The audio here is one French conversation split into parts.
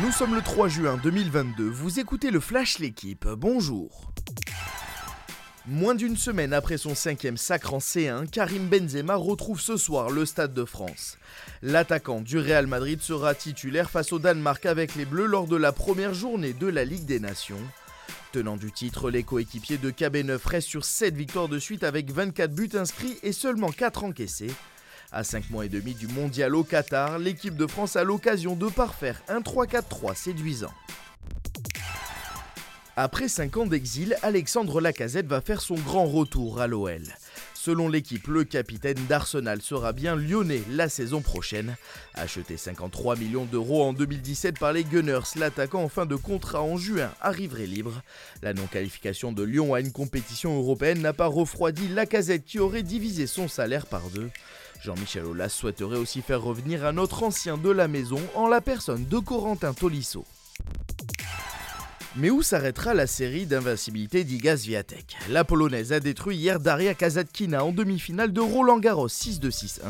Nous sommes le 3 juin 2022, vous écoutez le Flash L'équipe, bonjour. Moins d'une semaine après son cinquième sacre en C1, Karim Benzema retrouve ce soir le Stade de France. L'attaquant du Real Madrid sera titulaire face au Danemark avec les Bleus lors de la première journée de la Ligue des Nations. Tenant du titre, les coéquipiers de KB9 restent sur 7 victoires de suite avec 24 buts inscrits et seulement 4 encaissés. À 5 mois et demi du mondial au Qatar, l'équipe de France a l'occasion de parfaire un 3-4-3 séduisant. Après 5 ans d'exil, Alexandre Lacazette va faire son grand retour à l'OL. Selon l'équipe, le capitaine d'Arsenal sera bien lyonnais la saison prochaine. Acheté 53 millions d'euros en 2017 par les Gunners, l'attaquant en fin de contrat en juin arriverait libre. La non-qualification de Lyon à une compétition européenne n'a pas refroidi Lacazette qui aurait divisé son salaire par deux. Jean-Michel Aulas souhaiterait aussi faire revenir un autre ancien de la maison en la personne de Corentin Tolisso. Mais où s'arrêtera la série d'invincibilité d'Igaz Viatek? La Polonaise a détruit hier Daria Kazatkina en demi-finale de Roland Garros 6-2-6-1.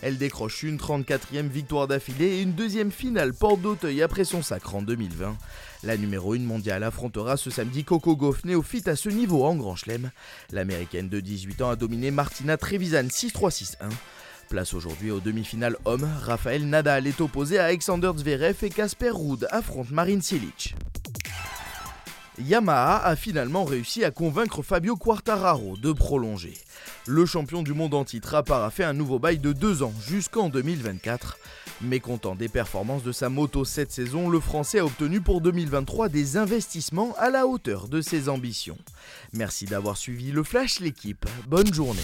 Elle décroche une 34e victoire d'affilée et une deuxième finale porte d'Auteuil après son sacre en 2020. La numéro 1 mondiale affrontera ce samedi Coco Gauff, néophyte à ce niveau en Grand Chelem. L'américaine de 18 ans a dominé Martina Trevisan 6-3-6-1. Place aujourd'hui aux demi-finales hommes, Raphaël Nadal est opposé à Alexander Zverev et Casper Ruud affronte Marin Cilic. Yamaha a finalement réussi à convaincre Fabio Quartararo de prolonger. Le champion du monde en titre a paraffé un nouveau bail de 2 ans jusqu'en 2024. Mécontent des performances de sa moto cette saison, le Français a obtenu pour 2023 des investissements à la hauteur de ses ambitions. Merci d'avoir suivi le Flash l'équipe. Bonne journée.